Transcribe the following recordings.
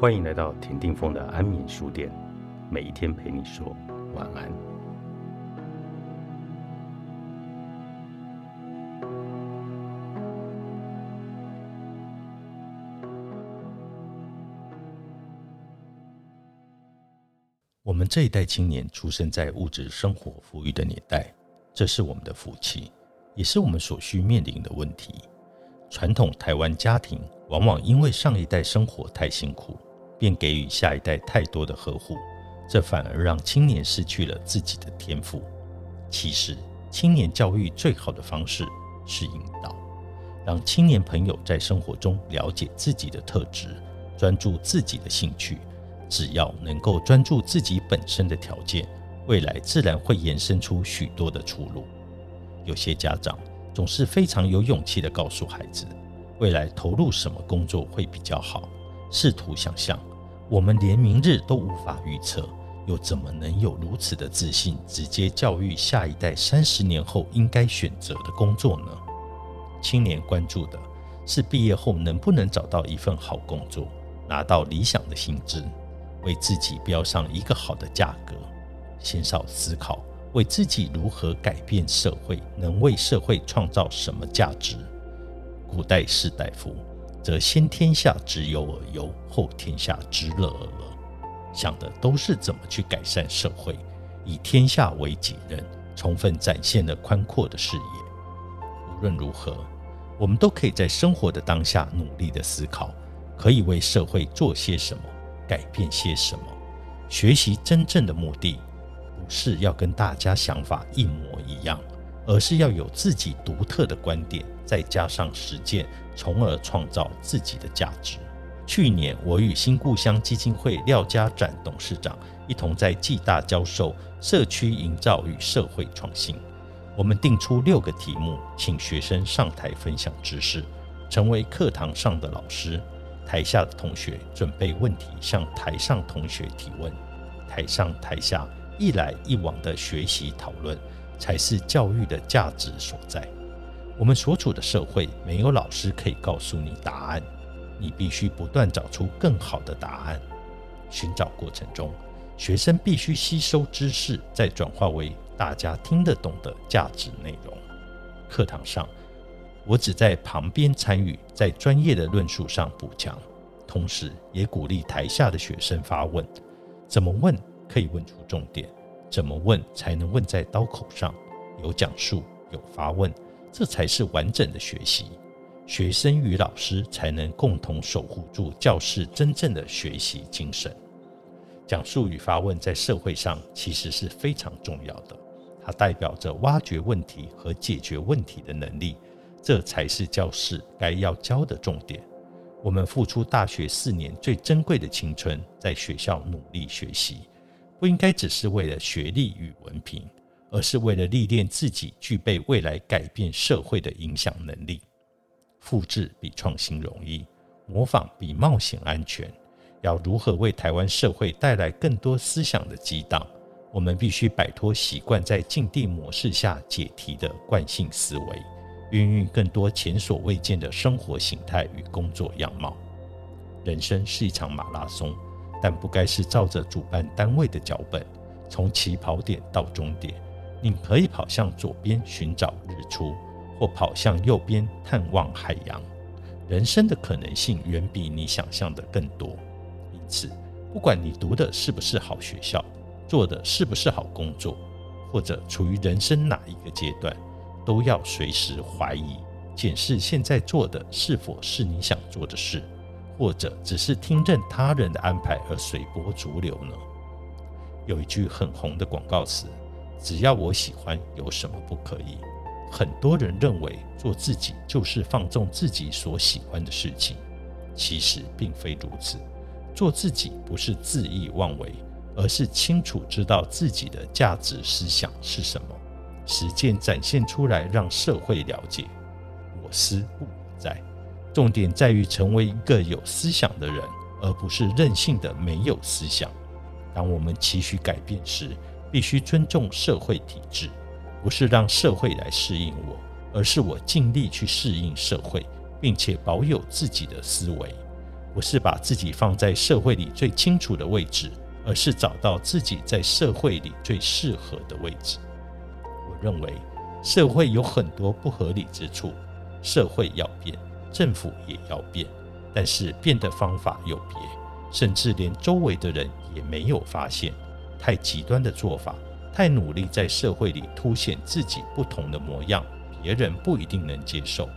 欢迎来到田定峰的安眠书店，每一天陪你说晚安。我们这一代青年出生在物质生活富裕的年代，这是我们的福气，也是我们所需面临的问题。传统台湾家庭往往因为上一代生活太辛苦。便给予下一代太多的呵护，这反而让青年失去了自己的天赋。其实，青年教育最好的方式是引导，让青年朋友在生活中了解自己的特质，专注自己的兴趣。只要能够专注自己本身的条件，未来自然会延伸出许多的出路。有些家长总是非常有勇气地告诉孩子，未来投入什么工作会比较好，试图想象。我们连明日都无法预测，又怎么能有如此的自信，直接教育下一代三十年后应该选择的工作呢？青年关注的是毕业后能不能找到一份好工作，拿到理想的薪资，为自己标上一个好的价格。鲜少思考为自己如何改变社会，能为社会创造什么价值。古代士大夫。则先天下之忧而忧，后天下之乐而乐，想的都是怎么去改善社会，以天下为己任，充分展现了宽阔的视野。无论如何，我们都可以在生活的当下努力的思考，可以为社会做些什么，改变些什么。学习真正的目的，不是要跟大家想法一模一样。而是要有自己独特的观点，再加上实践，从而创造自己的价值。去年，我与新故乡基金会廖家展董事长一同在暨大教授社区营造与社会创新。我们定出六个题目，请学生上台分享知识，成为课堂上的老师。台下的同学准备问题向台上同学提问，台上台下一来一往的学习讨论。才是教育的价值所在。我们所处的社会没有老师可以告诉你答案，你必须不断找出更好的答案。寻找过程中，学生必须吸收知识，再转化为大家听得懂的价值内容。课堂上，我只在旁边参与，在专业的论述上补强，同时也鼓励台下的学生发问。怎么问可以问出重点？怎么问才能问在刀口上？有讲述，有发问，这才是完整的学习。学生与老师才能共同守护住教室真正的学习精神。讲述与发问在社会上其实是非常重要的，它代表着挖掘问题和解决问题的能力，这才是教室该要教的重点。我们付出大学四年最珍贵的青春，在学校努力学习。不应该只是为了学历与文凭，而是为了历练自己具备未来改变社会的影响能力。复制比创新容易，模仿比冒险安全。要如何为台湾社会带来更多思想的激荡？我们必须摆脱习惯在禁地模式下解题的惯性思维，孕育更多前所未见的生活形态与工作样貌。人生是一场马拉松。但不该是照着主办单位的脚本，从起跑点到终点。你可以跑向左边寻找日出，或跑向右边探望海洋。人生的可能性远比你想象的更多。因此，不管你读的是不是好学校，做的是不是好工作，或者处于人生哪一个阶段，都要随时怀疑、检视现在做的是否是你想做的事。或者只是听任他人的安排而随波逐流呢？有一句很红的广告词：“只要我喜欢，有什么不可以？”很多人认为做自己就是放纵自己所喜欢的事情，其实并非如此。做自己不是恣意妄为，而是清楚知道自己的价值思想是什么，实践展现出来，让社会了解我思故我在。重点在于成为一个有思想的人，而不是任性的没有思想。当我们期许改变时，必须尊重社会体制，不是让社会来适应我，而是我尽力去适应社会，并且保有自己的思维。不是把自己放在社会里最清楚的位置，而是找到自己在社会里最适合的位置。我认为社会有很多不合理之处，社会要变，政府也要变，但是变的方法有别，甚至连周围的人也没有发现。太极端的做法，太努力在社会里凸显自己不同的模样，别人不一定能接受。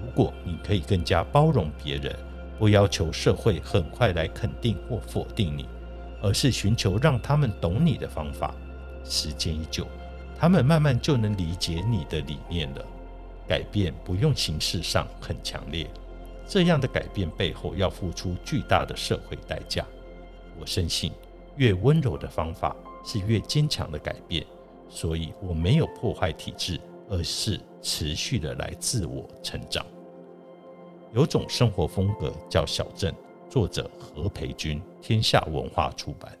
如果你可以更加包容别人，不要求社会很快来肯定或否定你，而是寻求让他们懂你的方法。时间一久，他们慢慢就能理解你的理念了。改变不用形式上很强烈，这样的改变背后要付出巨大的社会代价。我深信，越温柔的方法是越坚强的改变。所以我没有破坏体制，而是持续的来自我成长。有种生活风格叫小镇，作者何培军，天下文化出版。